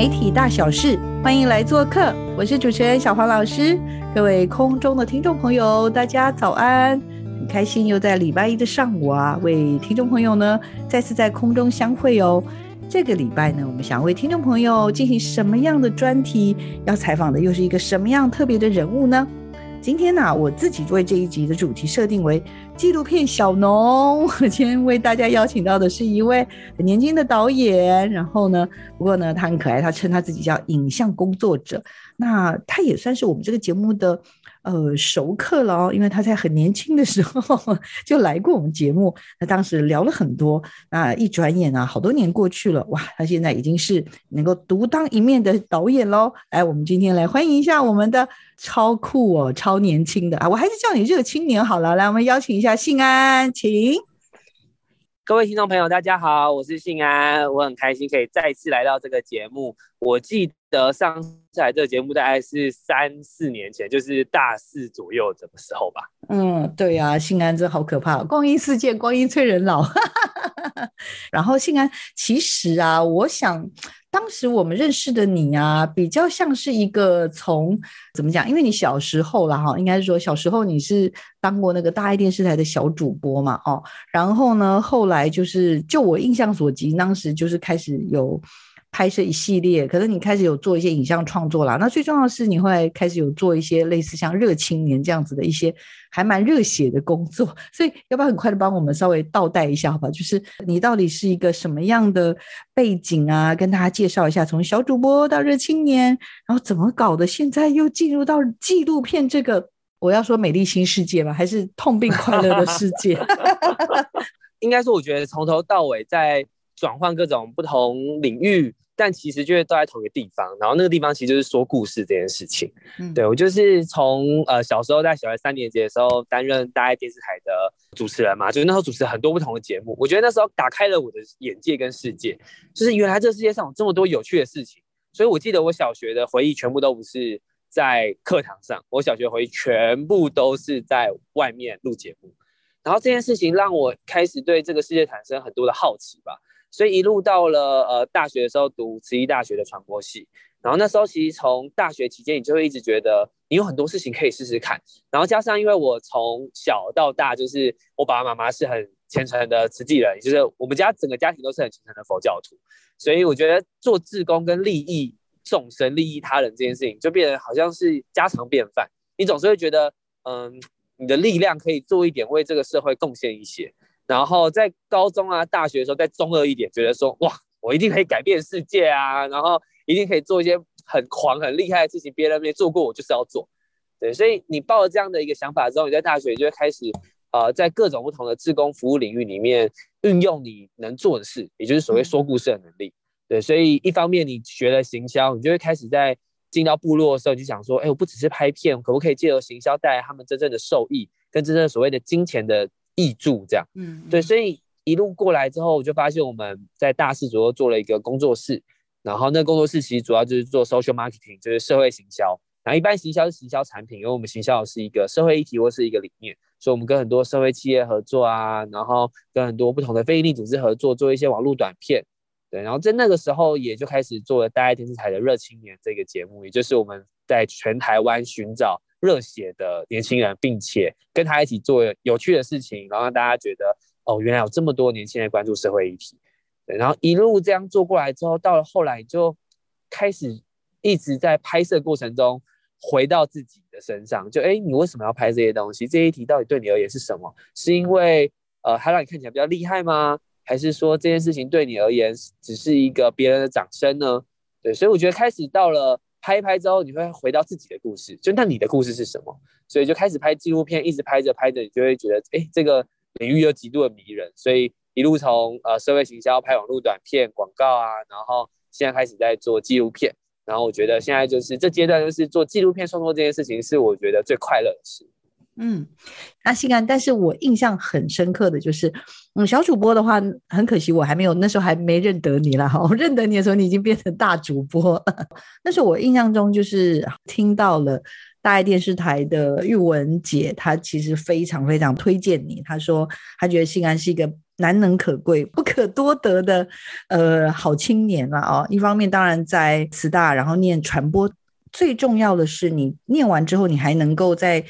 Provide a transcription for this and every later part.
媒体大小事，欢迎来做客。我是主持人小黄老师，各位空中的听众朋友，大家早安！很开心又在礼拜一的上午啊，为听众朋友呢再次在空中相会哦。这个礼拜呢，我们想为听众朋友进行什么样的专题？要采访的又是一个什么样特别的人物呢？今天呢，我自己为这一集的主题设定为纪录片小农。我今天为大家邀请到的是一位很年轻的导演，然后呢，不过呢，他很可爱，他称他自己叫影像工作者。那他也算是我们这个节目的呃熟客了哦，因为他在很年轻的时候就来过我们节目，那当时聊了很多。那一转眼啊，好多年过去了，哇，他现在已经是能够独当一面的导演喽。来，我们今天来欢迎一下我们的超酷哦，超年轻的啊，我还是叫你热青年好了。来，我们邀请一下信安，请。各位听众朋友，大家好，我是信安，我很开心可以再次来到这个节目。我记得上次来这个节目大概是三四年前，就是大四左右的时候吧。嗯，对呀，性安真好可怕，光阴似箭，光阴催人老。然后性安，其实啊，我想。当时我们认识的你啊，比较像是一个从怎么讲？因为你小时候了哈，应该是说小时候你是当过那个大爱电视台的小主播嘛，哦，然后呢，后来就是就我印象所及，当时就是开始有。拍摄一系列，可能你开始有做一些影像创作啦。那最重要的是，你会开始有做一些类似像热青年这样子的一些还蛮热血的工作。所以，要不要很快的帮我们稍微倒带一下，好吧？就是你到底是一个什么样的背景啊？跟大家介绍一下，从小主播到热青年，然后怎么搞的？现在又进入到纪录片这个，我要说美丽新世界吧，还是痛并快乐的世界？应该说，我觉得从头到尾在。转换各种不同领域，但其实就是都在同一个地方。然后那个地方其实就是说故事这件事情。嗯，对我就是从呃小时候在小学三年级的时候担任大爱电视台的主持人嘛，就是那时候主持很多不同的节目。我觉得那时候打开了我的眼界跟世界，就是原来这世界上有这么多有趣的事情。所以我记得我小学的回忆全部都不是在课堂上，我小学回忆全部都是在外面录节目。然后这件事情让我开始对这个世界产生很多的好奇吧。所以一路到了呃大学的时候读慈济大学的传播系，然后那时候其实从大学期间你就会一直觉得你有很多事情可以试试看，然后加上因为我从小到大就是我爸爸妈妈是很虔诚的慈济人，就是我们家整个家庭都是很虔诚的佛教徒，所以我觉得做志工跟利益众生、利益他人这件事情就变得好像是家常便饭，你总是会觉得嗯你的力量可以做一点为这个社会贡献一些。然后在高中啊、大学的时候，再中二一点，觉得说哇，我一定可以改变世界啊，然后一定可以做一些很狂、很厉害的事情，别人没做过，我就是要做。对，所以你抱了这样的一个想法之后，你在大学就会开始呃，在各种不同的志工服务领域里面运用你能做的事，也就是所谓说故事的能力。对，所以一方面你学了行销，你就会开始在进到部落的时候，你就想说，哎，我不只是拍片，可不可以借由行销带来他们真正的受益，跟真正所谓的金钱的。译著这样，嗯，对，所以一路过来之后，我就发现我们在大四左右做了一个工作室，然后那工作室其实主要就是做 social marketing，就是社会行销。然后一般行销是行销产品，因为我们行销的是一个社会议题或是一个理念，所以我们跟很多社会企业合作啊，然后跟很多不同的非营利组织合作，做一些网络短片。对，然后在那个时候也就开始做了大爱电视台的热青年这个节目，也就是我们在全台湾寻找。热血的年轻人，并且跟他一起做有趣的事情，然后让大家觉得哦，原来有这么多年轻人关注社会议题。对，然后一路这样做过来之后，到了后来就开始一直在拍摄过程中回到自己的身上，就哎，你为什么要拍这些东西？这一题到底对你而言是什么？是因为呃，它让你看起来比较厉害吗？还是说这件事情对你而言只是一个别人的掌声呢？对，所以我觉得开始到了。拍一拍之后，你会回到自己的故事，就那你的故事是什么？所以就开始拍纪录片，一直拍着拍着，你就会觉得，哎，这个领域又极度的迷人，所以一路从呃社会行销拍网络短片广告啊，然后现在开始在做纪录片，然后我觉得现在就是这阶段就是做纪录片创作这件事情，是我觉得最快乐的事。嗯，那欣然，但是我印象很深刻的就是，嗯，小主播的话，很可惜我还没有那时候还没认得你了哈。我认得你的时候，你已经变成大主播。那时候我印象中就是听到了大爱电视台的玉文姐，她其实非常非常推荐你。她说她觉得欣然是一个难能可贵、不可多得的呃好青年了哦。一方面当然在慈大，然后念传播，最重要的是你念完之后，你还能够在。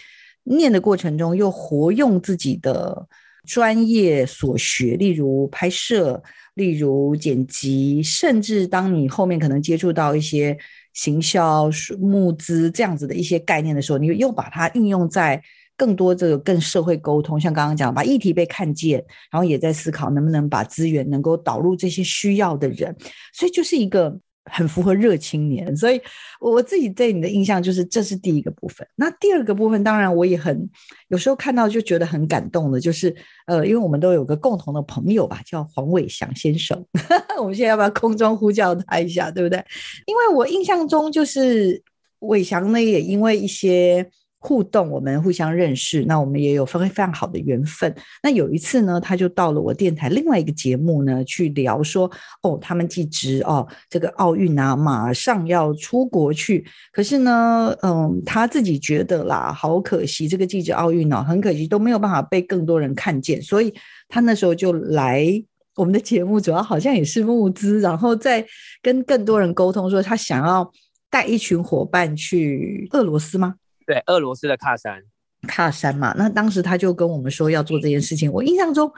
念的过程中，又活用自己的专业所学，例如拍摄，例如剪辑，甚至当你后面可能接触到一些行销、募资这样子的一些概念的时候，你又把它运用在更多这个更社会沟通，像刚刚讲，把议题被看见，然后也在思考能不能把资源能够导入这些需要的人，所以就是一个。很符合热青年，所以我自己对你的印象就是这是第一个部分。那第二个部分，当然我也很有时候看到就觉得很感动的，就是呃，因为我们都有个共同的朋友吧，叫黄伟翔先生。我们现在要不要空中呼叫他一下，对不对？因为我印象中就是伟翔呢，也因为一些。互动，我们互相认识，那我们也有非非常好的缘分。那有一次呢，他就到了我电台另外一个节目呢，去聊说，哦，他们记职哦，这个奥运啊，马上要出国去，可是呢，嗯，他自己觉得啦，好可惜，这个记者奥运哦，很可惜都没有办法被更多人看见，所以他那时候就来我们的节目，主要好像也是募资，然后再跟更多人沟通，说他想要带一群伙伴去俄罗斯吗？对，俄罗斯的喀山，喀山嘛，那当时他就跟我们说要做这件事情。我印象中，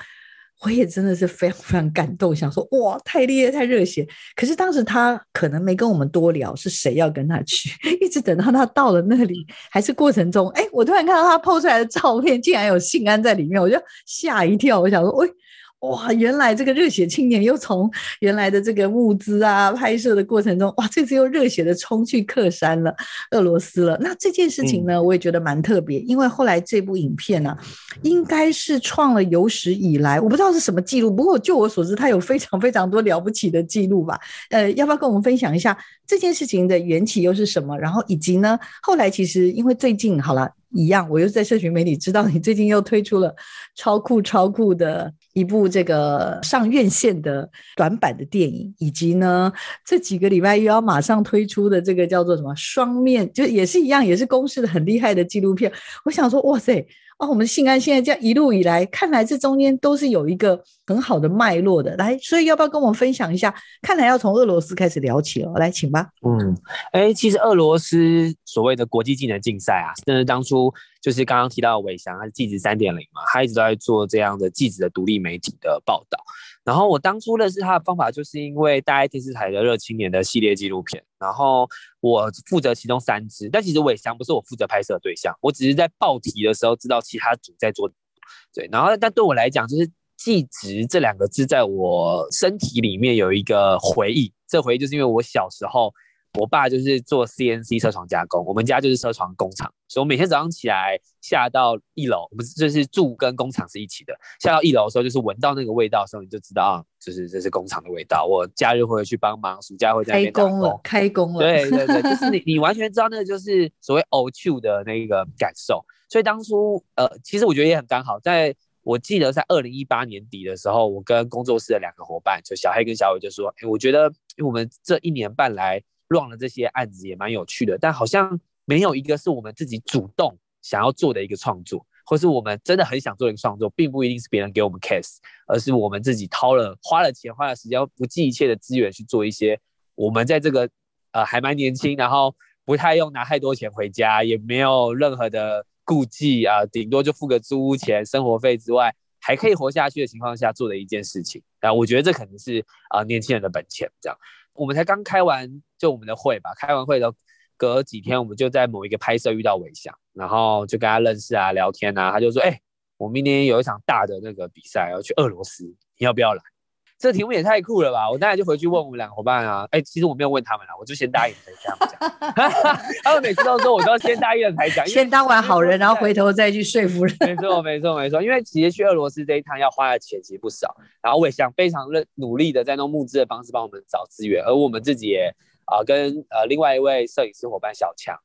我也真的是非常非常感动，想说哇，太厉害，太热血。可是当时他可能没跟我们多聊是谁要跟他去，一直等到他到了那里，还是过程中，哎，我突然看到他 PO 出来的照片，竟然有信安在里面，我就吓一跳。我想说，喂。哇，原来这个热血青年又从原来的这个物资啊拍摄的过程中，哇，这次又热血的冲去克山了，俄罗斯了。那这件事情呢，我也觉得蛮特别，因为后来这部影片呢，应该是创了有史以来，我不知道是什么记录，不过就我所知，它有非常非常多了不起的记录吧。呃，要不要跟我们分享一下这件事情的缘起又是什么？然后以及呢，后来其实因为最近好了。一样，我又在社群媒体知道你最近又推出了超酷超酷的一部这个上院线的短版的电影，以及呢这几个礼拜又要马上推出的这个叫做什么双面，就也是一样，也是公式的很厉害的纪录片。我想说，哇塞！哦，我们信安现在这样一路以来，看来这中间都是有一个很好的脉络的。来，所以要不要跟我们分享一下？看来要从俄罗斯开始聊起了。来，请吧。嗯，哎，其实俄罗斯所谓的国际技能竞赛啊，真的当初就是刚刚提到伟翔，他是记者三点零嘛，他一直都在做这样的记者的独立媒体的报道。然后我当初认识他的方法，就是因为大爱电视台的热青年的系列纪录片，然后我负责其中三支，但其实伟翔不是我负责拍摄对象，我只是在报题的时候知道其他组在做，对，然后但对我来讲，就是记职这两个字在我身体里面有一个回忆，这回忆就是因为我小时候。我爸就是做 CNC 车床加工，我们家就是车床工厂，所以我每天早上起来下到一楼，不是就是住跟工厂是一起的。下到一楼的时候，就是闻到那个味道的时候，你就知道啊，就是这是工厂的味道。我假日会去帮忙，暑假会在那边开工了，开工了。对对对，就是你你完全知道那个就是所谓 o Q 的那个感受。所以当初呃，其实我觉得也很刚好，在我记得在二零一八年底的时候，我跟工作室的两个伙伴，就小黑跟小伟就说，哎，我觉得因为我们这一年半来。乱了这些案子也蛮有趣的，但好像没有一个是我们自己主动想要做的一个创作，或是我们真的很想做一个创作，并不一定是别人给我们 case，而是我们自己掏了花了钱花了时间不计一切的资源去做一些我们在这个呃还蛮年轻，然后不太用拿太多钱回家，也没有任何的顾忌啊，顶多就付个租屋钱、生活费之外，还可以活下去的情况下做的一件事情啊，我觉得这可能是啊年轻人的本钱这样。我们才刚开完就我们的会吧，开完会的隔几天，我们就在某一个拍摄遇到伟翔，然后就跟他认识啊，聊天啊，他就说：“哎，我明天有一场大的那个比赛要去俄罗斯，你要不要来？”这题目也太酷了吧！我当然就回去问我们两个伙伴啊，哎，其实我没有问他们啦，我就先答应才这样讲。他们每次都说我都要先答应了才讲，先当完好人，然后回头再去说服人。没错，没错，没错。因为其实去俄罗斯这一趟要花的钱其实不少，然后我也想非常认努力的在弄募资的方式帮我们找资源，而我们自己也啊跟呃另外一位摄影师伙伴小强，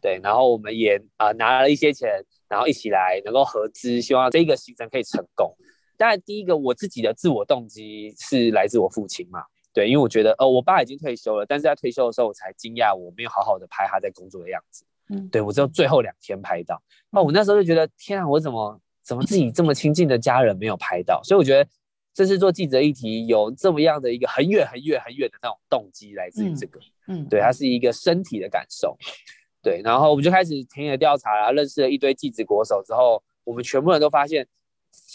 对，然后我们也啊拿了一些钱，然后一起来能够合资，希望这个行程可以成功。当然，第一个我自己的自我动机是来自我父亲嘛，对，因为我觉得，呃，我爸已经退休了，但是在退休的时候，我才惊讶我没有好好的拍他在工作的样子，嗯，对我只有最后两天拍到，那我那时候就觉得，天啊，我怎么怎么自己这么亲近的家人没有拍到？所以我觉得这是做记者议题有这么样的一个很远很远很远的那种动机来自于这个，嗯，对，它是一个身体的感受，对，然后我们就开始田野调查啦，认识了一堆记者国手之后，我们全部人都发现。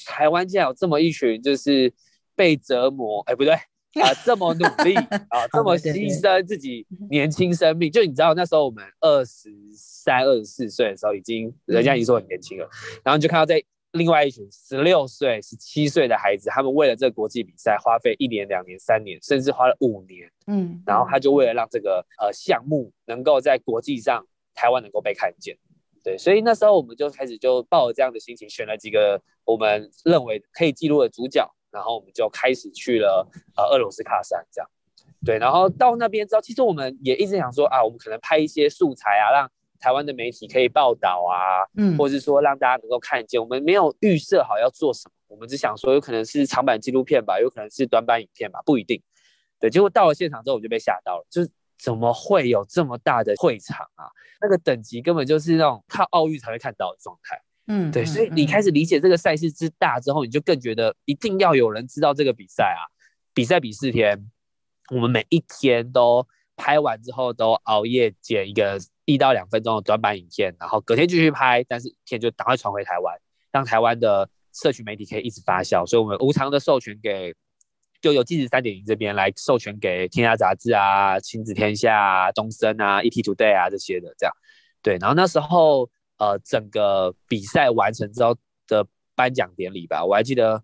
台湾竟然有这么一群，就是被折磨，哎，不对 啊，这么努力啊，这么牺牲自己年轻生命。就你知道，那时候我们二十三、二十四岁的时候，已经人家已经说很年轻了。然后你就看到在另外一群十六岁、十七岁的孩子，他们为了这个国际比赛，花费一年、两年、三年，甚至花了五年。嗯，然后他就为了让这个呃项目能够在国际上台湾能够被看见。对，所以那时候我们就开始就抱着这样的心情，选了几个我们认为可以记录的主角，然后我们就开始去了呃俄罗斯喀山这样。对，然后到那边之后，其实我们也一直想说啊，我们可能拍一些素材啊，让台湾的媒体可以报道啊，嗯，或者是说让大家能够看见。我们没有预设好要做什么，我们只想说有可能是长版纪录片吧，有可能是短版影片吧，不一定。对，结果到了现场之后，我就被吓到了，就是。怎么会有这么大的会场啊？那个等级根本就是那种靠奥运才会看到的状态。嗯，对，所以你开始理解这个赛事之大之后，你就更觉得一定要有人知道这个比赛啊。比赛比四天，我们每一天都拍完之后都熬夜剪一个一到两分钟的短版影片，然后隔天继续拍，但是影片就赶快传回台湾，让台湾的社群媒体可以一直发酵。所以我们无偿的授权给。就有记者三点零这边来授权给天下杂志啊、亲子天下啊、东森啊、ET Today 啊这些的这样，对。然后那时候呃，整个比赛完成之后的颁奖典礼吧，我还记得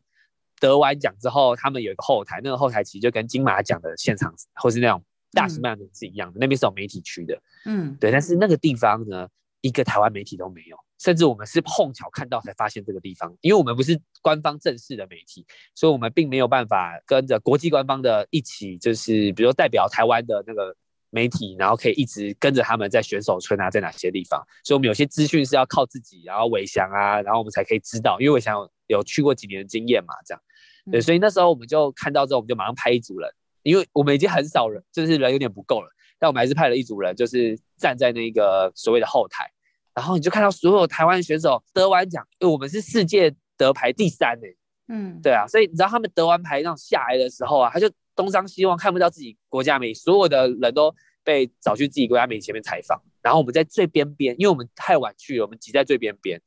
得完奖之后，他们有一个后台，那个后台其实就跟金马奖的现场或是那种 大型颁奖是一样的，那边是有媒体区的，嗯，对。但是那个地方呢，一个台湾媒体都没有。甚至我们是碰巧看到才发现这个地方，因为我们不是官方正式的媒体，所以我们并没有办法跟着国际官方的一起，就是比如代表台湾的那个媒体，然后可以一直跟着他们在选手村啊，在哪些地方。所以我们有些资讯是要靠自己，然后伟翔啊，然后我们才可以知道，因为伟翔有去过几年的经验嘛，这样。对，所以那时候我们就看到之后，我们就马上拍一组人，因为我们已经很少人，就是人有点不够了，但我们还是派了一组人，就是站在那个所谓的后台。然后你就看到所有台湾选手得完奖，因为我们是世界得牌第三呢。嗯，对啊，所以你知道他们得完牌那种下来的时候啊，他就东张西望，看不到自己国家名，所有的人都被找去自己国家名前面采访，然后我们在最边边，因为我们太晚去了，我们挤在最边边，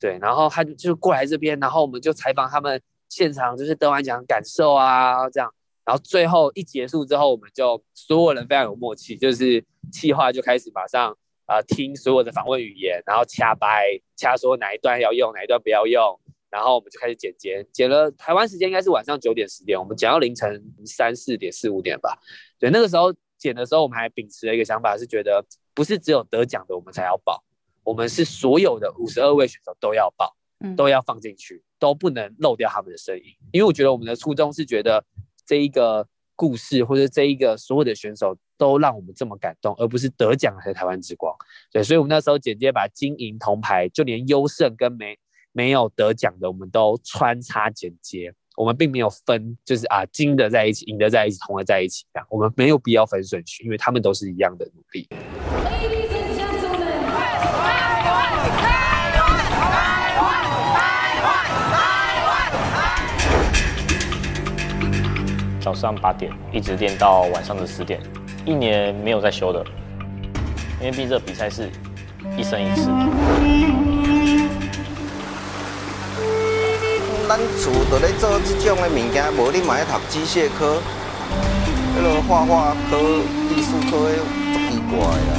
对，然后他就就过来这边，然后我们就采访他们现场就是得完奖感受啊这样，然后最后一结束之后，我们就所有人非常有默契，就是气话就开始马上。啊，听所有的访问语言，然后掐掰掐说哪一段要用，哪一段不要用，然后我们就开始剪剪，剪了台湾时间应该是晚上九点十点，我们剪到凌晨三四点四五点吧。对，那个时候剪的时候，我们还秉持了一个想法，是觉得不是只有得奖的我们才要报，我们是所有的五十二位选手都要报，都要放进去，都不能漏掉他们的声音，因为我觉得我们的初衷是觉得这一个。故事或者这一个所有的选手都让我们这么感动，而不是得奖才台湾之光。对，所以我们那时候简接把金银铜牌，就连优胜跟没没有得奖的，我们都穿插剪接。我们并没有分，就是啊金的在一起，银的在一起，铜的在一起这样。我们没有必要分顺序，因为他们都是一样的努力。早上八点一直练到晚上的十点，一年没有再休的，因为毕这比赛是一生一次。咱厝都咧做这种的物件，无你嘛要读机械科，迄个画画科、艺术科的足奇怪啊。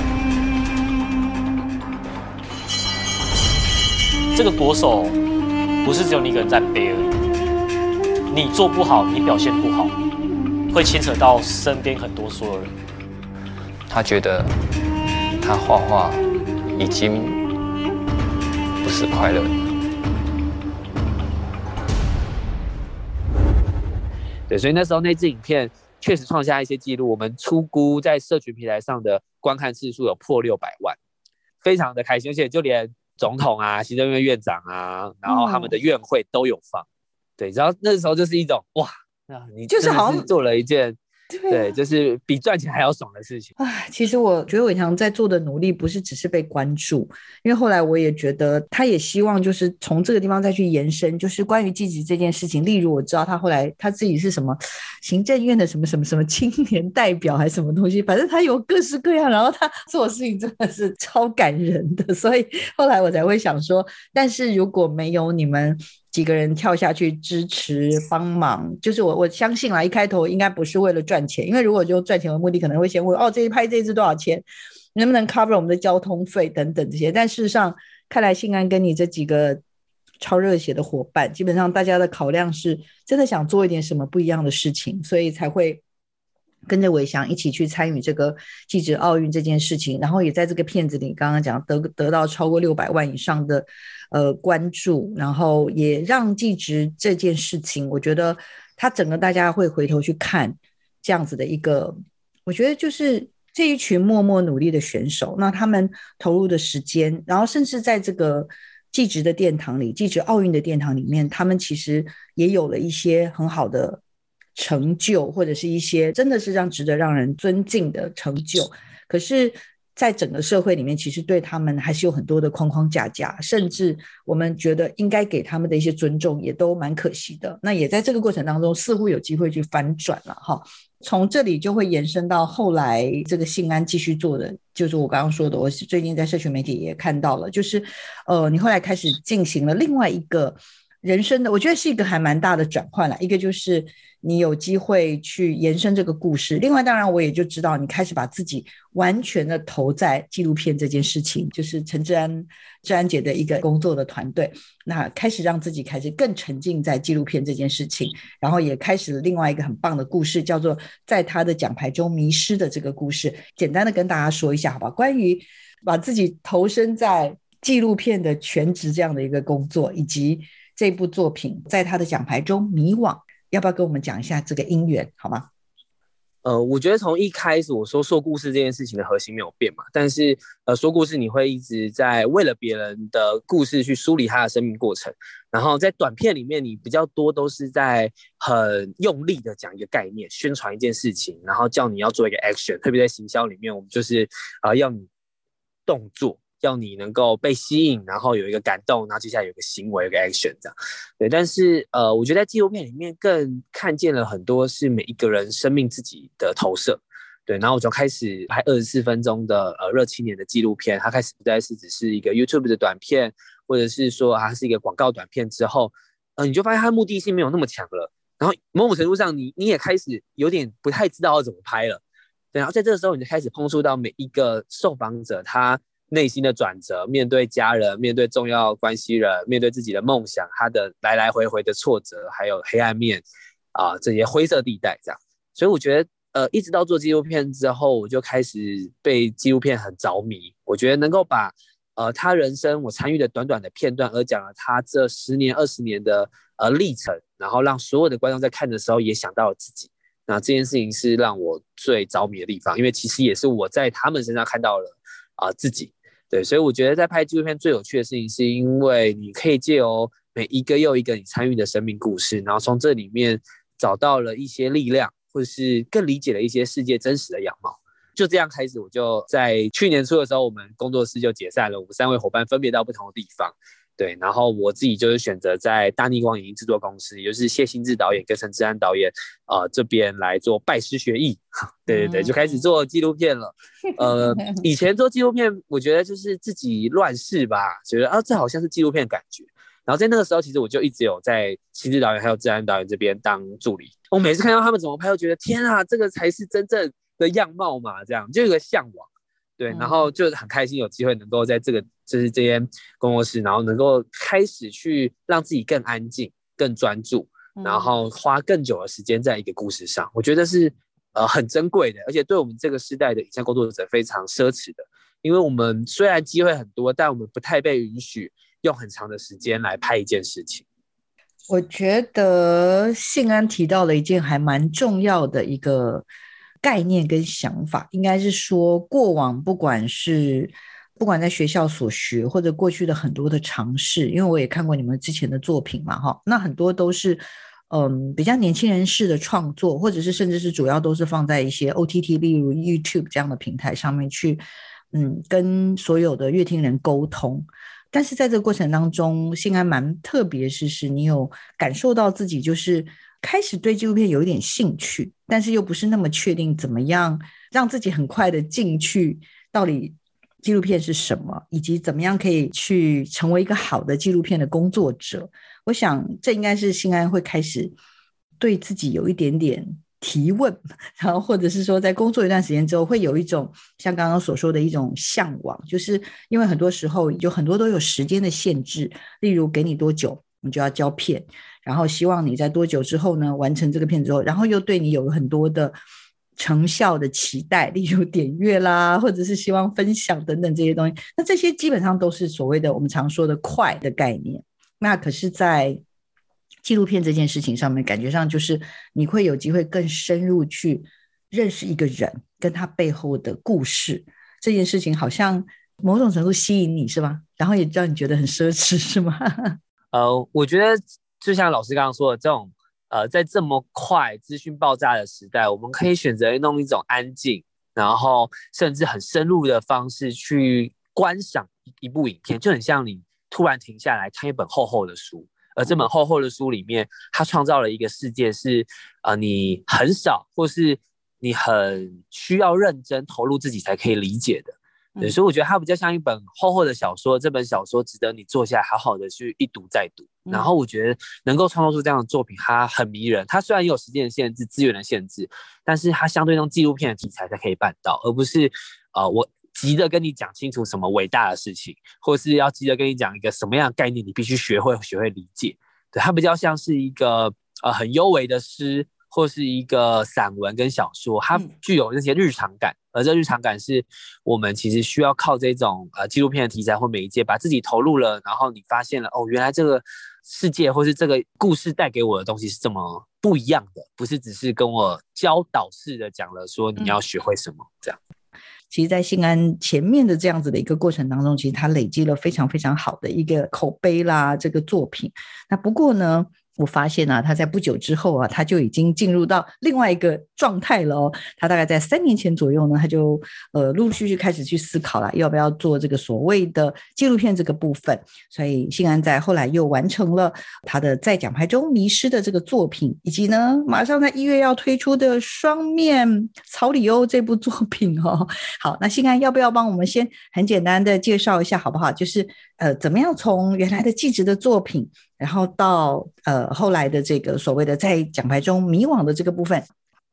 这个国手不是只有你一个人在背而已，你做不好，你表现不好。会牵扯到身边很多所有人。他觉得他画画已经不是快乐。对，所以那时候那支影片确实创下一些记录，我们出估在社群平台上的观看次数有破六百万，非常的开心，而且就连总统啊、行政院院长啊，然后他们的院会都有放。对，然后那时候就是一种哇，那你就是好像做了一件。对，就是比赚钱还要爽的事情。唉，其实我觉得伟强在做的努力不是只是被关注，因为后来我也觉得他也希望就是从这个地方再去延伸，就是关于积极这件事情。例如我知道他后来他自己是什么行政院的什么什么什么青年代表还是什么东西，反正他有各式各样，然后他做的事情真的是超感人的。所以后来我才会想说，但是如果没有你们。几个人跳下去支持帮忙，就是我我相信啦，一开头应该不是为了赚钱，因为如果就赚钱为目的，可能会先问哦，这一拍这一支多少钱，能不能 cover 我们的交通费等等这些。但事实上，看来信安跟你这几个超热血的伙伴，基本上大家的考量是真的想做一点什么不一样的事情，所以才会。跟着伟翔一起去参与这个记者奥运这件事情，然后也在这个片子里刚刚讲得得到超过六百万以上的呃关注，然后也让记者这件事情，我觉得他整个大家会回头去看这样子的一个，我觉得就是这一群默默努力的选手，那他们投入的时间，然后甚至在这个记者的殿堂里，记者奥运的殿堂里面，他们其实也有了一些很好的。成就或者是一些真的是让值得让人尊敬的成就，可是，在整个社会里面，其实对他们还是有很多的框框架架，甚至我们觉得应该给他们的一些尊重，也都蛮可惜的。那也在这个过程当中，似乎有机会去反转了哈。从这里就会延伸到后来，这个信安继续做的，就是我刚刚说的，我最近在社群媒体也看到了，就是呃，你后来开始进行了另外一个人生的，我觉得是一个还蛮大的转换了，一个就是。你有机会去延伸这个故事。另外，当然我也就知道你开始把自己完全的投在纪录片这件事情，就是陈志安、志安姐的一个工作的团队。那开始让自己开始更沉浸在纪录片这件事情，然后也开始了另外一个很棒的故事，叫做在他的奖牌中迷失的这个故事。简单的跟大家说一下，好吧？关于把自己投身在纪录片的全职这样的一个工作，以及这部作品在他的奖牌中迷惘。要不要跟我们讲一下这个因缘，好吗？呃，我觉得从一开始我说说故事这件事情的核心没有变嘛，但是呃，说故事你会一直在为了别人的故事去梳理他的生命过程，然后在短片里面你比较多都是在很用力的讲一个概念，宣传一件事情，然后叫你要做一个 action，特别在行销里面，我们就是啊要你动作。要你能够被吸引，然后有一个感动，然后接下来有个行为，有个 action 这样。对，但是呃，我觉得在纪录片里面更看见了很多是每一个人生命自己的投射。对，然后我就开始拍二十四分钟的呃热青年的纪录片，它开始不再是只是一个 YouTube 的短片，或者是说它是一个广告短片之后，呃，你就发现它的目的性没有那么强了。然后某种程度上，你你也开始有点不太知道要怎么拍了。对，然后在这个时候，你就开始碰触到每一个受访者他。内心的转折，面对家人，面对重要关系人，面对自己的梦想，他的来来回回的挫折，还有黑暗面啊，这些灰色地带，这样。所以我觉得，呃，一直到做纪录片之后，我就开始被纪录片很着迷。我觉得能够把呃他人生我参与的短短的片段，而讲了他这十年、二十年的呃历程，然后让所有的观众在看的时候也想到了自己。那这件事情是让我最着迷的地方，因为其实也是我在他们身上看到了啊自己。对，所以我觉得在拍纪录片最有趣的事情，是因为你可以借由每一个又一个你参与的生命故事，然后从这里面找到了一些力量，或是更理解了一些世界真实的样貌。就这样开始，我就在去年初的时候，我们工作室就解散了，我们三位伙伴分别到不同的地方。对，然后我自己就是选择在大逆光影音制作公司，也就是谢新志导演跟陈志安导演，呃，这边来做拜师学艺。对对对，就开始做纪录片了。呃，以前做纪录片，我觉得就是自己乱试吧，觉得啊，这好像是纪录片感觉。然后在那个时候，其实我就一直有在新志导演还有志安导演这边当助理。我每次看到他们怎么拍，都觉得天啊，这个才是真正的样貌嘛，这样就有个向往。对，然后就很开心有机会能够在这个就是这间工作室，然后能够开始去让自己更安静、更专注，然后花更久的时间在一个故事上，我觉得是呃很珍贵的，而且对我们这个时代的影像工作者非常奢侈的，因为我们虽然机会很多，但我们不太被允许用很长的时间来拍一件事情。我觉得信安提到了一件还蛮重要的一个概念跟想法，应该是说过往不管是不管在学校所学，或者过去的很多的尝试，因为我也看过你们之前的作品嘛，哈，那很多都是嗯比较年轻人式的创作，或者是甚至是主要都是放在一些 OTT，例如 YouTube 这样的平台上面去，嗯，跟所有的乐听人沟通。但是在这个过程当中，信安蛮特别，是是，你有感受到自己就是开始对纪录片有一点兴趣，但是又不是那么确定怎么样让自己很快的进去，到底纪录片是什么，以及怎么样可以去成为一个好的纪录片的工作者。我想这应该是新安会开始对自己有一点点。提问，然后或者是说，在工作一段时间之后，会有一种像刚刚所说的一种向往，就是因为很多时候有很多都有时间的限制，例如给你多久，你就要交片，然后希望你在多久之后呢完成这个片之后，然后又对你有很多的成效的期待，例如点阅啦，或者是希望分享等等这些东西，那这些基本上都是所谓的我们常说的快的概念。那可是，在纪录片这件事情上面，感觉上就是你会有机会更深入去认识一个人，跟他背后的故事。这件事情好像某种程度吸引你是吧？然后也让你觉得很奢侈是吗？呃，我觉得就像老师刚刚说的，这种呃，在这么快资讯爆炸的时代，我们可以选择弄一种安静，然后甚至很深入的方式去观赏一部影片，就很像你突然停下来看一本厚厚的书。而这本厚厚的书里面，它创造了一个世界，是呃你很少或是你很需要认真投入自己才可以理解的。对，所以我觉得它比较像一本厚厚的小说。这本小说值得你坐下来好好的去一读再读。然后我觉得能够创作出这样的作品，它很迷人。它虽然有时间的限制、资源的限制，但是它相对用纪录片的题材才可以办到，而不是呃我。急着跟你讲清楚什么伟大的事情，或是要急着跟你讲一个什么样的概念，你必须学会学会理解。对，它比较像是一个呃很优美的诗，或是一个散文跟小说，它具有那些日常感，而这日常感是我们其实需要靠这种呃纪录片的题材或媒介，把自己投入了，然后你发现了哦，原来这个世界或是这个故事带给我的东西是这么不一样的，不是只是跟我教导式的讲了说你要学会什么这样。其实，在信安前面的这样子的一个过程当中，其实他累积了非常非常好的一个口碑啦，这个作品。那不过呢？我发现啊，他在不久之后啊，他就已经进入到另外一个状态了哦。他大概在三年前左右呢，他就呃陆陆续续开始去思考了，要不要做这个所谓的纪录片这个部分。所以信安在后来又完成了他的在奖牌中迷失的这个作品，以及呢，马上在一月要推出的双面草里欧这部作品哦。好，那信安要不要帮我们先很简单的介绍一下好不好？就是呃，怎么样从原来的纪实的作品。然后到呃后来的这个所谓的在奖牌中迷惘的这个部分，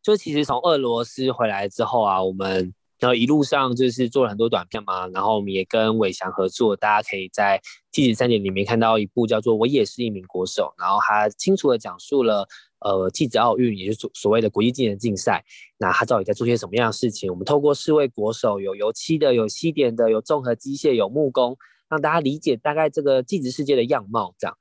就其实从俄罗斯回来之后啊，我们然后一路上就是做了很多短片嘛，然后我们也跟伟翔合作，大家可以在《纪实三点》里面看到一部叫做《我也是一名国手》，然后他清楚的讲述了呃纪实奥运，也就是所所谓的国际技能竞赛，那他到底在做些什么样的事情？我们透过四位国手，有油漆的，有西点的，有综合机械，有木工，让大家理解大概这个纪实世界的样貌，这样。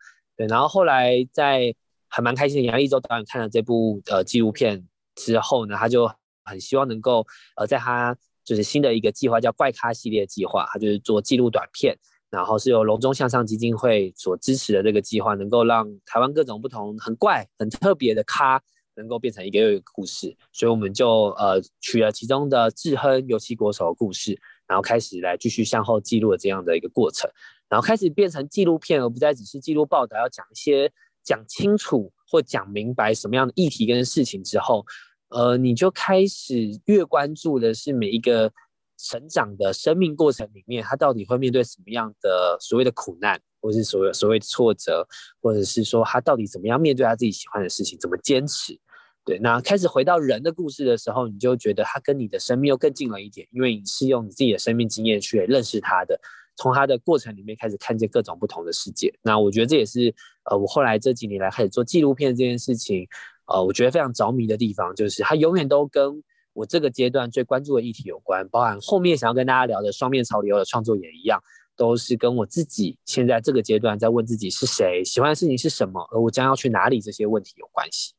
然后后来在还蛮开心的杨一舟导演看了这部呃纪录片之后呢，他就很希望能够呃在他就是新的一个计划叫怪咖系列计划，他就是做记录短片，然后是由龙中向上基金会所支持的这个计划，能够让台湾各种不同很怪很特别的咖能够变成一个又一个故事，所以我们就呃取了其中的志亨游戏国手的故事，然后开始来继续向后记录这样的一个过程。然后开始变成纪录片，而不再只是记录报道，要讲一些讲清楚或讲明白什么样的议题跟事情之后，呃，你就开始越关注的是每一个成长的生命过程里面，他到底会面对什么样的所谓的苦难，或是所谓所谓挫折，或者是说他到底怎么样面对他自己喜欢的事情，怎么坚持？对，那开始回到人的故事的时候，你就觉得他跟你的生命又更近了一点，因为你是用你自己的生命经验去认识他的。从他的过程里面开始看见各种不同的世界。那我觉得这也是呃我后来这几年来开始做纪录片这件事情，呃，我觉得非常着迷的地方，就是他永远都跟我这个阶段最关注的议题有关，包含后面想要跟大家聊的双面潮流的创作也一样。都是跟我自己现在这个阶段在问自己是谁，喜欢的事情是什么，而我将要去哪里这些问题有关系。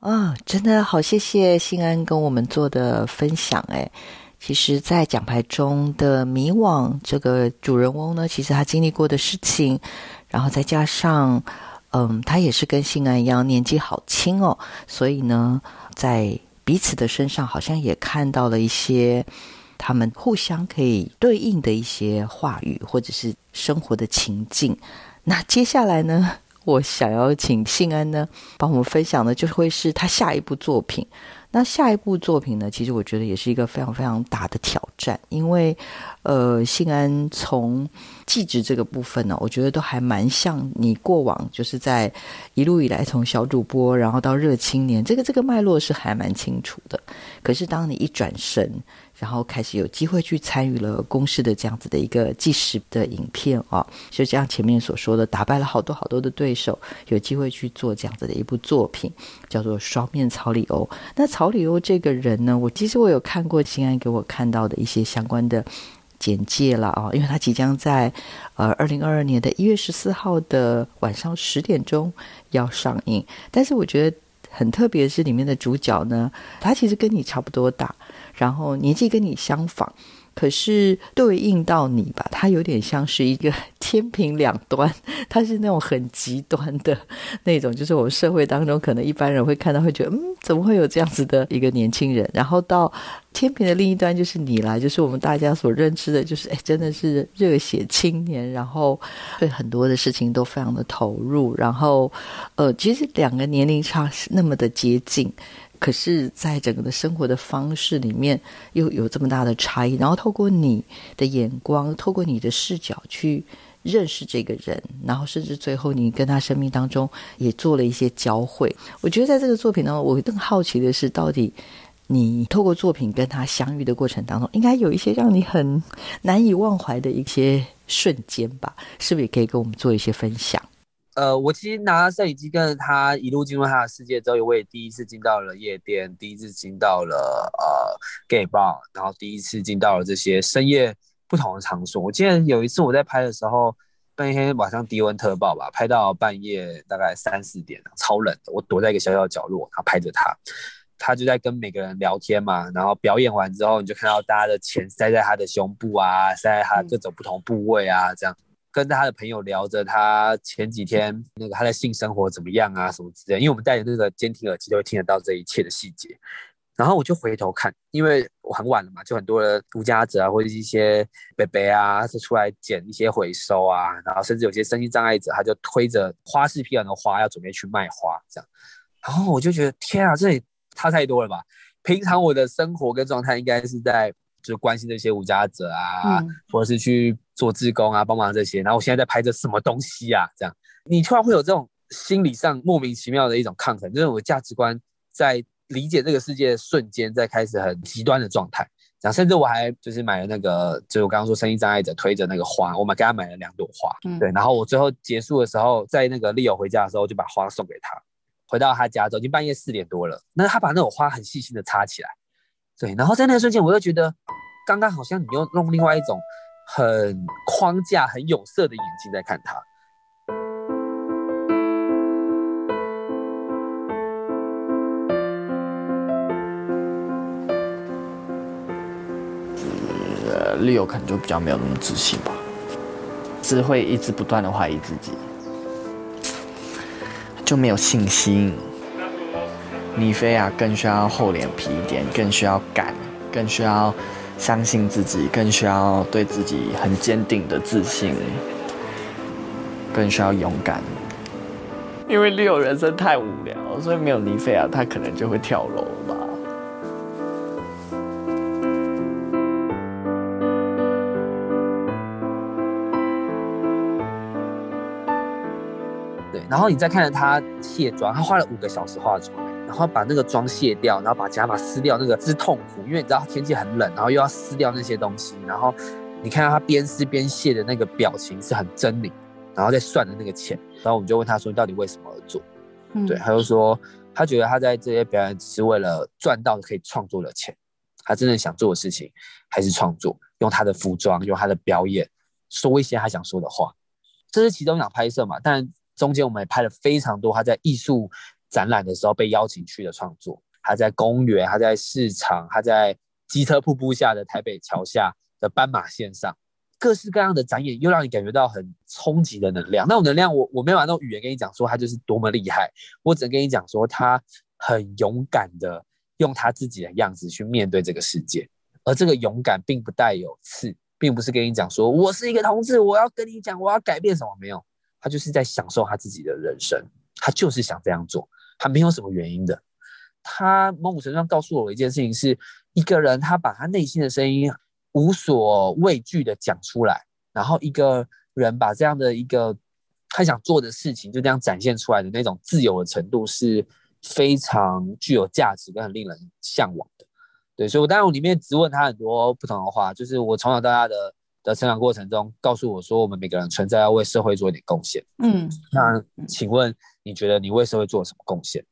啊，真的好，谢谢信安跟我们做的分享。哎，其实，在奖牌中的迷惘，这个主人翁呢，其实他经历过的事情，然后再加上，嗯，他也是跟信安一样年纪好轻哦，所以呢，在彼此的身上好像也看到了一些。他们互相可以对应的一些话语，或者是生活的情境。那接下来呢，我想要请信安呢帮我们分享的，就会是他下一部作品。那下一部作品呢，其实我觉得也是一个非常非常大的挑战，因为。呃，信安从记职这个部分呢，我觉得都还蛮像你过往就是在一路以来从小主播，然后到热青年，这个这个脉络是还蛮清楚的。可是当你一转身，然后开始有机会去参与了公式的这样子的一个计时的影片哦，就像前面所说的，打败了好多好多的对手，有机会去做这样子的一部作品，叫做《双面草里欧》。那草里欧这个人呢，我其实我有看过信安给我看到的一些相关的。简介了啊，因为他即将在呃二零二二年的一月十四号的晚上十点钟要上映。但是我觉得很特别的是，里面的主角呢，他其实跟你差不多大，然后年纪跟你相仿。可是对应到你吧，他有点像是一个天平两端，他是那种很极端的那种，就是我们社会当中可能一般人会看到会觉得，嗯，怎么会有这样子的一个年轻人？然后到天平的另一端就是你啦，就是我们大家所认知的，就是哎，真的是热血青年，然后对很多的事情都非常的投入，然后呃，其实两个年龄差是那么的接近。可是，在整个的生活的方式里面，又有这么大的差异。然后，透过你的眼光，透过你的视角去认识这个人，然后甚至最后你跟他生命当中也做了一些交汇。我觉得，在这个作品呢，我更好奇的是，到底你透过作品跟他相遇的过程当中，应该有一些让你很难以忘怀的一些瞬间吧？是不是也可以跟我们做一些分享？呃，我其实拿摄影机跟着他一路进入他的世界之后，我也第一次进到了夜店，第一次进到了呃 gay bar，然后第一次进到了这些深夜不同的场所。我记得有一次我在拍的时候，半天晚上低温特报吧，拍到半夜大概三四点，超冷的，我躲在一个小小角落，然后拍着他，他就在跟每个人聊天嘛，然后表演完之后，你就看到大家的钱塞在他的胸部啊，塞在他各种不同部位啊，这样。跟他的朋友聊着他前几天那个他的性生活怎么样啊什么之类，因为我们戴着那个监听耳机都会听得到这一切的细节。然后我就回头看，因为我很晚了嘛，就很多的无家者啊或者一些伯伯啊是出来捡一些回收啊，然后甚至有些身心障碍者他就推着花式漂亮的花要准备去卖花这样。然后我就觉得天啊，这里差太多了吧？平常我的生活跟状态应该是在。就关心这些无家者啊，或者是去做志工啊，帮忙这些。然后我现在在拍着什么东西啊？这样，你突然会有这种心理上莫名其妙的一种抗衡，就是我价值观在理解这个世界的瞬间，在开始很极端的状态。然后甚至我还就是买了那个，就是我刚刚说声音障碍者推着那个花，我们给他买了两朵花。对，然后我最后结束的时候，在那个丽友回家的时候，就把花送给他。回到他家，已经半夜四点多了，那他把那朵花很细心的插起来。对，然后在那个瞬间，我又觉得，刚刚好像你又弄另外一种很框架、很有色的眼睛在看他。呃，Leo 可能就比较没有那么自信吧，是会一直不断的怀疑自己，就没有信心。尼菲亚更需要厚脸皮一点，更需要敢，更需要相信自己，更需要对自己很坚定的自信，更需要勇敢。因为六人生太无聊，所以没有尼菲亚，他可能就会跳楼吧。对，然后你再看着他卸妆，他花了五个小时化妆。然后把那个妆卸掉，然后把假发撕掉，那个是痛苦，因为你知道天气很冷，然后又要撕掉那些东西，然后你你看到他边撕边卸的那个表情是很狰狞，然后再算的那个钱，然后我们就问他说：“你到底为什么而做？”对，他就说他觉得他在这些表演只是为了赚到可以创作的钱，他真正想做的事情还是创作，用他的服装，用他的表演，说一些他想说的话。这是其中一场拍摄嘛？但中间我们也拍了非常多他在艺术展览的时候被邀请去的创作。他在公园，他在市场，他在机车瀑布下的台北桥下的斑马线上，各式各样的展演，又让你感觉到很冲击的能量。那种能量，我我没有用语言跟你讲说他就是多么厉害，我只能跟你讲说他很勇敢的用他自己的样子去面对这个世界，而这个勇敢并不带有刺，并不是跟你讲说我是一个同志，我要跟你讲我要改变什么，没有，他就是在享受他自己的人生，他就是想这样做，他没有什么原因的。他某种程度上告诉我一件事情，是一个人他把他内心的声音无所畏惧的讲出来，然后一个人把这样的一个他想做的事情就这样展现出来的那种自由的程度，是非常具有价值跟很令人向往的。对，所以我当然我里面质问他很多不同的话，就是我从小到大的的成长过程中，告诉我说，我们每个人存在要为社会做一点贡献。嗯，那请问你觉得你为社会做了什么贡献？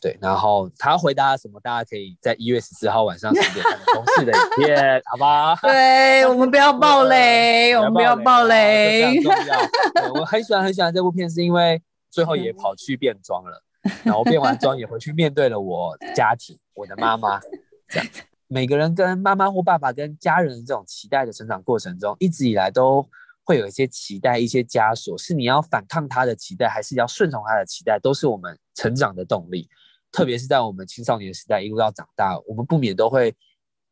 对，然后他回答什么，大家可以在一月十四号晚上十点看公视的影片，好吧？对我们不要暴雷，我们不要暴雷。重要。我很喜欢很喜欢这部片，是因为最后也跑去变装了，然后变完装也回去面对了我家庭，我的妈妈。这样，每个人跟妈妈或爸爸跟家人这种期待的成长过程中，一直以来都会有一些期待，一些枷锁，是你要反抗他的期待，还是要顺从他的期待，都是我们成长的动力。特别是在我们青少年时代一路到长大，我们不免都会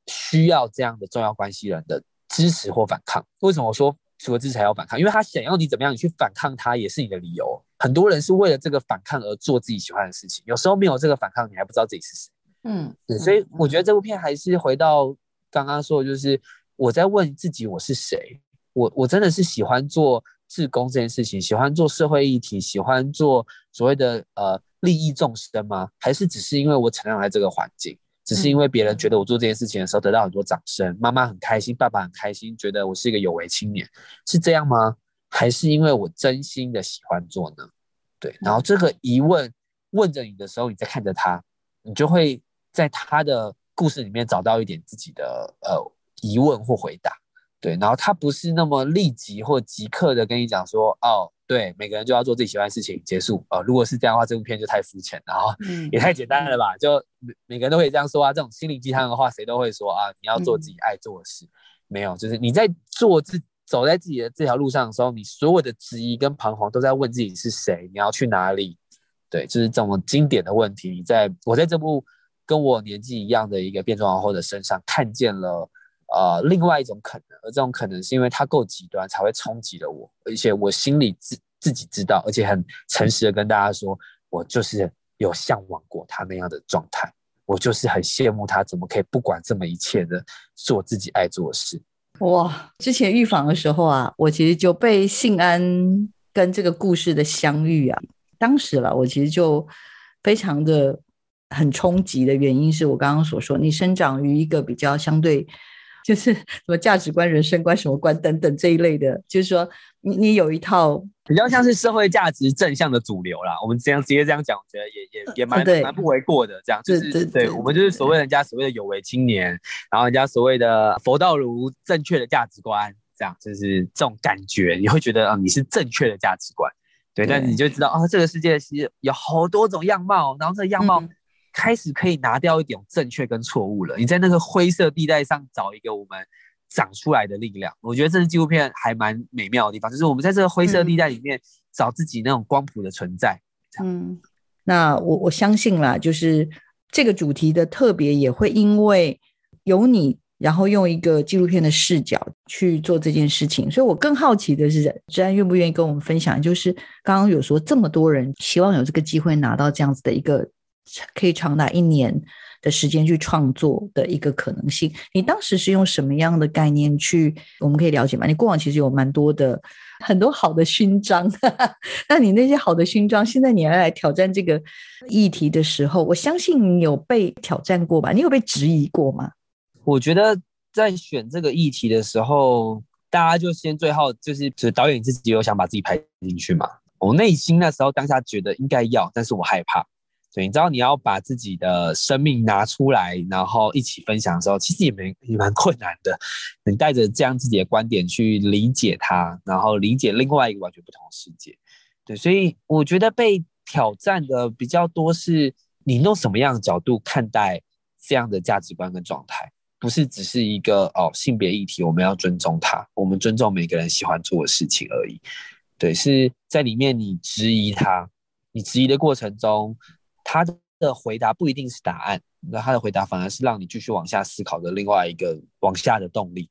需要这样的重要关系人的支持或反抗。为什么我说除了支持还要反抗？因为他想要你怎么样，你去反抗他也是你的理由。很多人是为了这个反抗而做自己喜欢的事情，有时候没有这个反抗，你还不知道自己是谁。嗯，对，所以我觉得这部片还是回到刚刚说的，就是我在问自己我是谁。我我真的是喜欢做志工这件事情，喜欢做社会议题，喜欢做所谓的呃。利益众生吗？还是只是因为我成长在这个环境，只是因为别人觉得我做这件事情的时候得到很多掌声，妈妈很开心，爸爸很开心，觉得我是一个有为青年，是这样吗？还是因为我真心的喜欢做呢？对，然后这个疑问问着你的时候，你在看着他，你就会在他的故事里面找到一点自己的呃疑问或回答。对，然后他不是那么立即或即刻的跟你讲说，哦。对，每个人就要做自己喜欢的事情，结束啊！如果是这样的话，这部片就太肤浅，然后也太简单了吧？就每每个人都可以这样说啊，这种心灵鸡汤的话，谁都会说啊，你要做自己爱做的事。没有，就是你在做自走在自己的这条路上的时候，你所有的质疑跟彷徨都在问自己是谁，你要去哪里？对，就是这种经典的问题。你在我在这部跟我年纪一样的一个变装皇后的身上看见了。呃，另外一种可能，而这种可能是因为它够极端，才会冲击了我，而且我心里自自己知道，而且很诚实的跟大家说，我就是有向往过他那样的状态，我就是很羡慕他怎么可以不管这么一切的做自己爱做的事。哇，之前预防的时候啊，我其实就被信安跟这个故事的相遇啊，当时了，我其实就非常的很冲击的原因是我刚刚所说，你生长于一个比较相对。就是什么价值观、人生观、什么观等等这一类的，就是说你你有一套比较像是社会价值正向的主流啦。我们这样直接这样讲，我觉得也也也蛮蛮不为过的。这样就是对我们就是所谓人家所谓的有为青年，然后人家所谓的佛道儒正确的价值观，这样就是这种感觉，你会觉得啊你是正确的价值观，对，但是你就知道啊这个世界其实有好多种样貌，然后这个样貌。开始可以拿掉一点正确跟错误了。你在那个灰色地带上找一个我们长出来的力量，我觉得这是纪录片还蛮美妙的地方，就是我们在这个灰色地带里面找自己那种光谱的存在。嗯，那我我相信啦，就是这个主题的特别也会因为有你，然后用一个纪录片的视角去做这件事情。所以我更好奇的是，志安愿不愿意跟我们分享？就是刚刚有说这么多人希望有这个机会拿到这样子的一个。可以长达一年的时间去创作的一个可能性。你当时是用什么样的概念去？我们可以了解吗？你过往其实有蛮多的很多好的勋章，那你那些好的勋章，现在你要来挑战这个议题的时候，我相信你有被挑战过吧？你有被质疑过吗？我觉得在选这个议题的时候，大家就先最后就是就是导演自己有想把自己拍进去嘛。我内心那时候当下觉得应该要，但是我害怕。你知道你要把自己的生命拿出来，然后一起分享的时候，其实也没也蛮困难的。你带着这样自己的观点去理解它，然后理解另外一个完全不同的世界。对，所以我觉得被挑战的比较多是，你用什么样的角度看待这样的价值观跟状态，不是只是一个哦性别议题，我们要尊重它，我们尊重每个人喜欢做的事情而已。对，是在里面你质疑他，你质疑的过程中。他的回答不一定是答案，那他的回答反而是让你继续往下思考的另外一个往下的动力。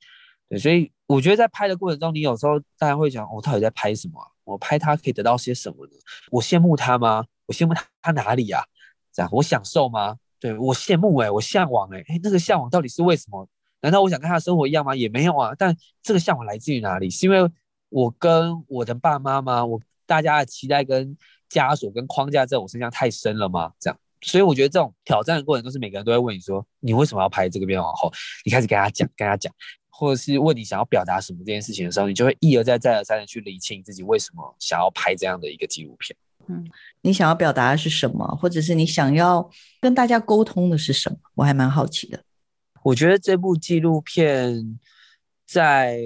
对，所以我觉得在拍的过程中，你有时候大家会讲，我到底在拍什么？我拍他可以得到些什么呢？我羡慕他吗？我羡慕他哪里呀？这样我享受吗？对我羡慕哎，我向往哎，哎，那个向往到底是为什么？难道我想跟他生活一样吗？也没有啊。但这个向往来自于哪里？是因为我跟我的爸妈吗？我大家的期待跟。枷锁跟框架在我身上太深了吗？这样，所以我觉得这种挑战的过程都是每个人都会问你说，你为什么要拍这个变皇后？你开始跟他讲，跟他讲，或者是问你想要表达什么这件事情的时候，你就会一而再、再而三的去理清自己为什么想要拍这样的一个纪录片。嗯，你想要表达的是什么，或者是你想要跟大家沟通的是什么？我还蛮好奇的。我觉得这部纪录片在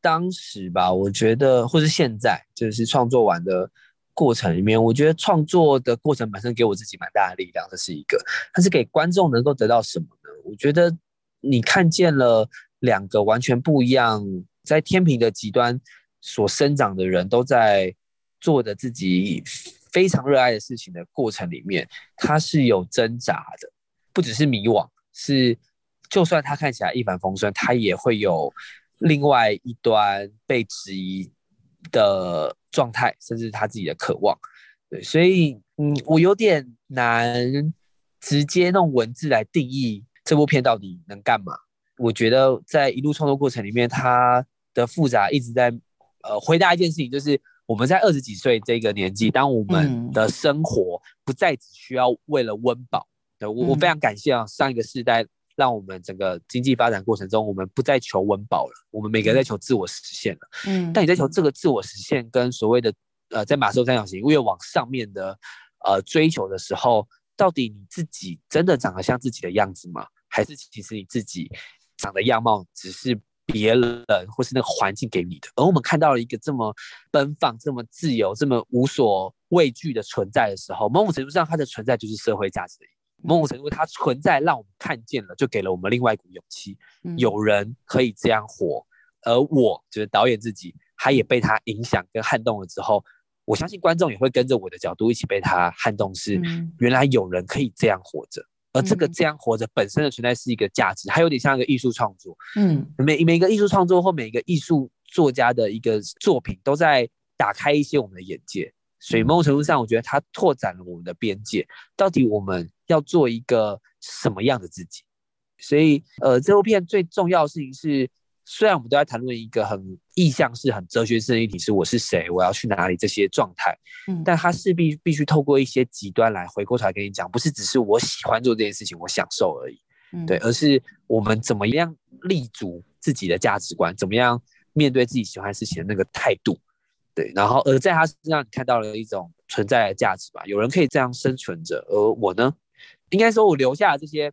当时吧，我觉得，或是现在，就是创作完的。过程里面，我觉得创作的过程本身给我自己蛮大的力量，这是一个。但是给观众能够得到什么呢？我觉得你看见了两个完全不一样，在天平的极端所生长的人都在做的自己非常热爱的事情的过程里面，他是有挣扎的，不只是迷惘，是就算他看起来一帆风顺，他也会有另外一端被质疑。的状态，甚至他自己的渴望，对，所以，嗯，我有点难直接用文字来定义这部片到底能干嘛。我觉得在一路创作过程里面，它的复杂一直在，呃，回答一件事情，就是我们在二十几岁这个年纪，当我们的生活不再只需要为了温饱，对我，我非常感谢啊，上一个世代。让我们整个经济发展过程中，我们不再求温饱了，我们每个人在求自我实现了。嗯，但你在求这个自我实现跟所谓的呃，在马寿三角形越往上面的呃追求的时候，到底你自己真的长得像自己的样子吗？还是其实你自己长的样貌只是别人或是那个环境给你的？而我们看到了一个这么奔放、这么自由、这么无所畏惧的存在的时候，某种程度上，它的存在就是社会价值的。某种程度，它存在让我们看见了，就给了我们另外一股勇气。有人可以这样活，而我就是导演自己，他也被他影响跟撼动了之后，我相信观众也会跟着我的角度一起被他撼动。是原来有人可以这样活着，而这个这样活着本身的存在是一个价值，它有点像一个艺术创作。嗯，每每一个艺术创作或每一个艺术作家的一个作品，都在打开一些我们的眼界。所以某种程度上，我觉得它拓展了我们的边界。到底我们要做一个什么样的自己？所以，呃，这部片最重要的事情是，虽然我们都在谈论一个很意向式、很哲学式的议题，是我是谁，我要去哪里这些状态，嗯，但它势必必须透过一些极端来回过头来跟你讲，不是只是我喜欢做这件事情，我享受而已，嗯，对，而是我们怎么样立足自己的价值观，怎么样面对自己喜欢事情的那个态度。对，然后而在他身上，你看到了一种存在的价值吧？有人可以这样生存着，而我呢，应该说，我留下了这些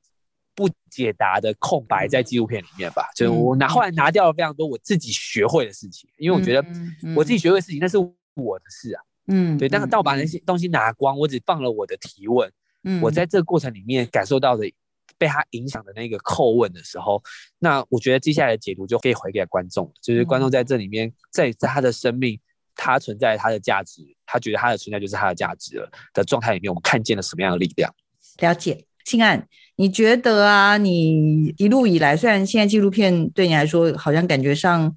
不解答的空白在纪录片里面吧。就是我拿后来拿掉了非常多我自己学会的事情，因为我觉得我自己学会的事情那是我的事啊。嗯，对。但是当我把那些东西拿光，我只放了我的提问。嗯，我在这个过程里面感受到的被他影响的那个叩问的时候，那我觉得接下来的解读就可以回给观众，就是观众在这里面，在在他的生命。他存在他的价值，他觉得他的存在就是他的价值了的状态里面，我们看见了什么样的力量？了解，信安，你觉得啊？你一路以来，虽然现在纪录片对你来说好像感觉上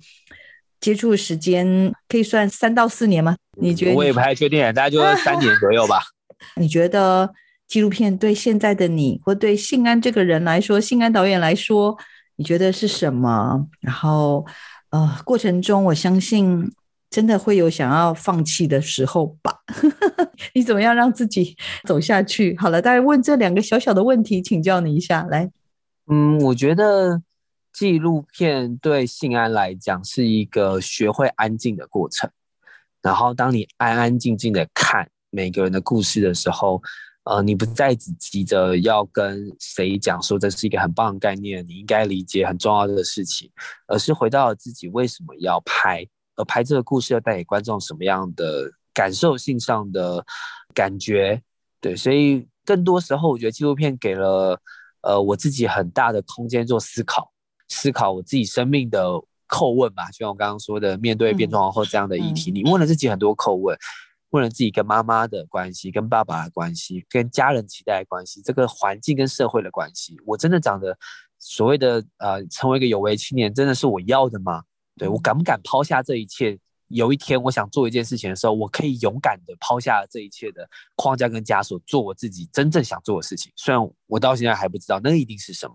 接触的时间可以算三到四年吗？你觉得？我也不太确定，大概就 三年左右吧。你觉得纪录片对现在的你，或对信安这个人来说，信安导演来说，你觉得是什么？然后，呃，过程中我相信。真的会有想要放弃的时候吧？你怎么样让自己走下去？好了，大家问这两个小小的问题，请教你一下。来，嗯，我觉得纪录片对信安来讲是一个学会安静的过程。然后，当你安安静静的看每个人的故事的时候，呃，你不再只急着要跟谁讲说这是一个很棒的概念，你应该理解很重要的事情，而是回到了自己为什么要拍，而拍这个故事要带给观众什么样的感受性上的感觉。对，所以更多时候，我觉得纪录片给了呃我自己很大的空间做思考，思考我自己生命的。叩问吧，就像我刚刚说的，面对变装皇后这样的议题，你问了自己很多叩问，问了自己跟妈妈的关系、跟爸爸的关系、跟家人期待的关系、这个环境跟社会的关系，我真的长得所谓的呃，成为一个有为青年，真的是我要的吗？对我敢不敢抛下这一切？有一天我想做一件事情的时候，我可以勇敢的抛下这一切的框架跟枷锁，做我自己真正想做的事情。虽然我到现在还不知道那一定是什么，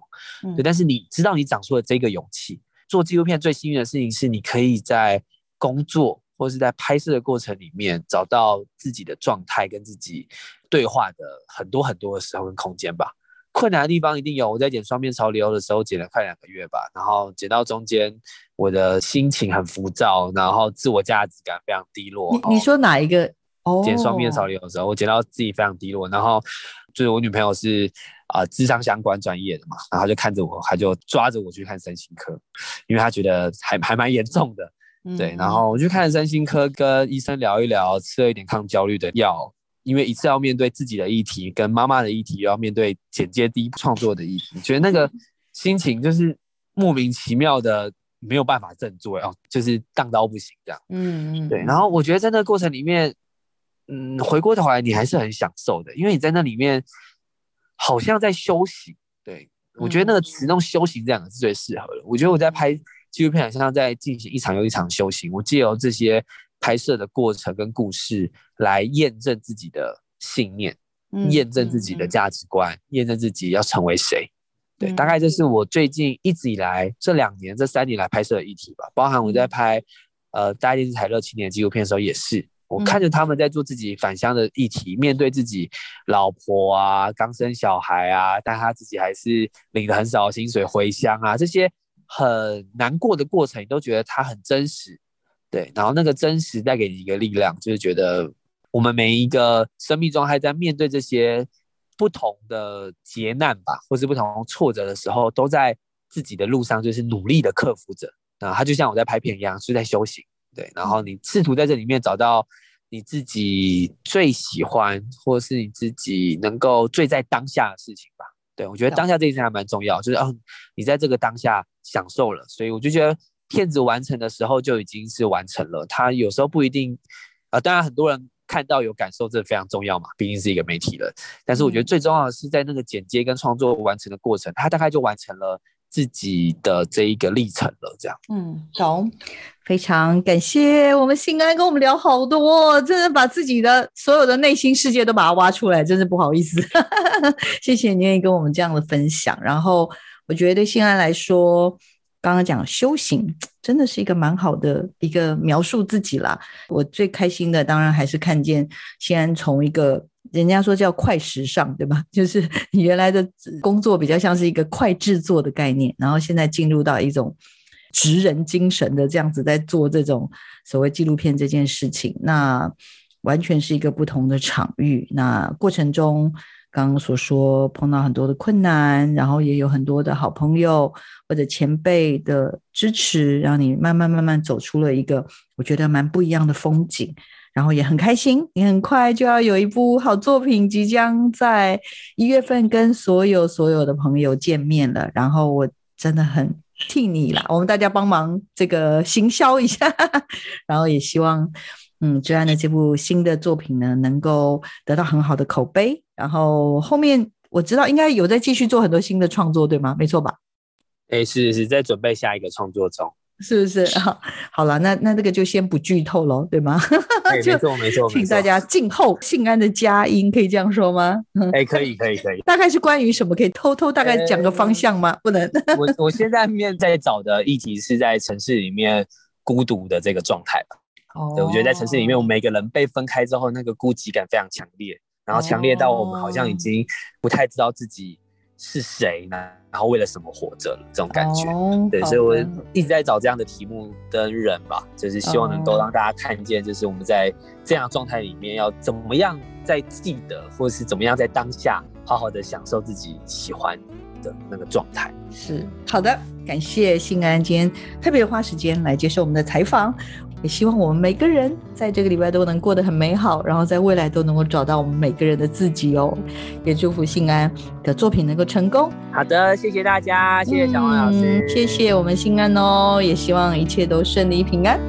对，但是你知道你长出了这个勇气。做纪录片最幸运的事情是，你可以在工作或是在拍摄的过程里面找到自己的状态，跟自己对话的很多很多的时候跟空间吧。困难的地方一定有，我在剪双面潮流的时候剪了快两个月吧，然后剪到中间，我的心情很浮躁，然后自我价值感非常低落。你你说哪一个？哦，剪双面潮流的时候，我剪到自己非常低落，然后就是我女朋友是。啊，智商相关专业的嘛，然后就看着我，她就抓着我去看身心科，因为她觉得还 还蛮严重的，对。然后我去看身心科，跟医生聊一聊，吃了一点抗焦虑的药，因为一次要面对自己的议题，跟妈妈的议题，又要面对剪接第一创作的议题，觉得那个心情就是莫名其妙的没有办法振作哦，就是荡到不行这样。嗯嗯。对，然后我觉得在那个过程里面，嗯，回过头来你还是很享受的，因为你在那里面。好像在修行，对我觉得那个词用“修行”这两个字最适合了。我觉得我在拍纪录片，好像在进行一场又一场修行。我借由这些拍摄的过程跟故事，来验证自己的信念，验证自己的价值观，验证自己要成为谁。对，大概这是我最近一直以来这两年、这三年来拍摄的议题吧。包含我在拍呃大电视台热青年纪录片的时候，也是。我看着他们在做自己返乡的议题，面对自己老婆啊，刚生小孩啊，但他自己还是领了很少的薪水回乡啊，这些很难过的过程，你都觉得他很真实，对。然后那个真实带给你一个力量，就是觉得我们每一个生命中还在面对这些不同的劫难吧，或是不同挫折的时候，都在自己的路上，就是努力的克服着。啊，他就像我在拍片一样，是在修行。对，然后你试图在这里面找到你自己最喜欢，或是你自己能够最在当下的事情吧。对我觉得当下这一件还蛮重要，就是哦，你在这个当下享受了，所以我就觉得片子完成的时候就已经是完成了。他有时候不一定，呃，当然很多人看到有感受，这非常重要嘛，毕竟是一个媒体人。但是我觉得最重要的是在那个剪接跟创作完成的过程，他大概就完成了。自己的这一个历程了，这样，嗯，懂，非常感谢我们信安跟我们聊好多，真的把自己的所有的内心世界都把它挖出来，真是不好意思，谢谢你愿意跟我们这样的分享。然后我觉得对信安来说，刚刚讲修行 真的是一个蛮好的一个描述自己啦。我最开心的当然还是看见信安从一个。人家说叫快时尚，对吧？就是你原来的工作比较像是一个快制作的概念，然后现在进入到一种职人精神的这样子在做这种所谓纪录片这件事情，那完全是一个不同的场域。那过程中刚刚所说碰到很多的困难，然后也有很多的好朋友或者前辈的支持，让你慢慢慢慢走出了一个我觉得蛮不一样的风景。然后也很开心，你很快就要有一部好作品即将在一月份跟所有所有的朋友见面了。然后我真的很替你啦，我们大家帮忙这个行销一下。然后也希望，嗯，追安的这部新的作品呢，能够得到很好的口碑。然后后面我知道应该有在继续做很多新的创作，对吗？没错吧？哎，是是在准备下一个创作中。是不是？好，好了，那那这个就先不剧透喽，对吗？没错，没错，请大家静候信安的佳音，可以这样说吗？哎，可以，可以，可以。大概是关于什么？可以偷偷大概讲个方向吗？不能。我我现在面在找的议题是在城市里面孤独的这个状态吧。哦。对，我觉得在城市里面，我们每个人被分开之后，那个孤寂感非常强烈，然后强烈到我们好像已经不太知道自己是谁呢？然后为了什么活着？这种感觉，哦对，所以我一直在找这样的题目跟人吧，就是希望能够哦让大家看见，就是我们在这样的状态里面要怎么样在记得，或者是怎么样在当下好好的享受自己喜欢的那个状态。是好的，感谢信安今天特别花时间来接受我们的采访，也希望我们每个人在这个礼拜都能过得很美好，然后在未来都能够找到我们每个人的自己哦。也祝福信安的作品能够成功，好的，谢谢大家，谢谢小王老师，嗯谢谢我们信安哦，也希望一切都顺利平安。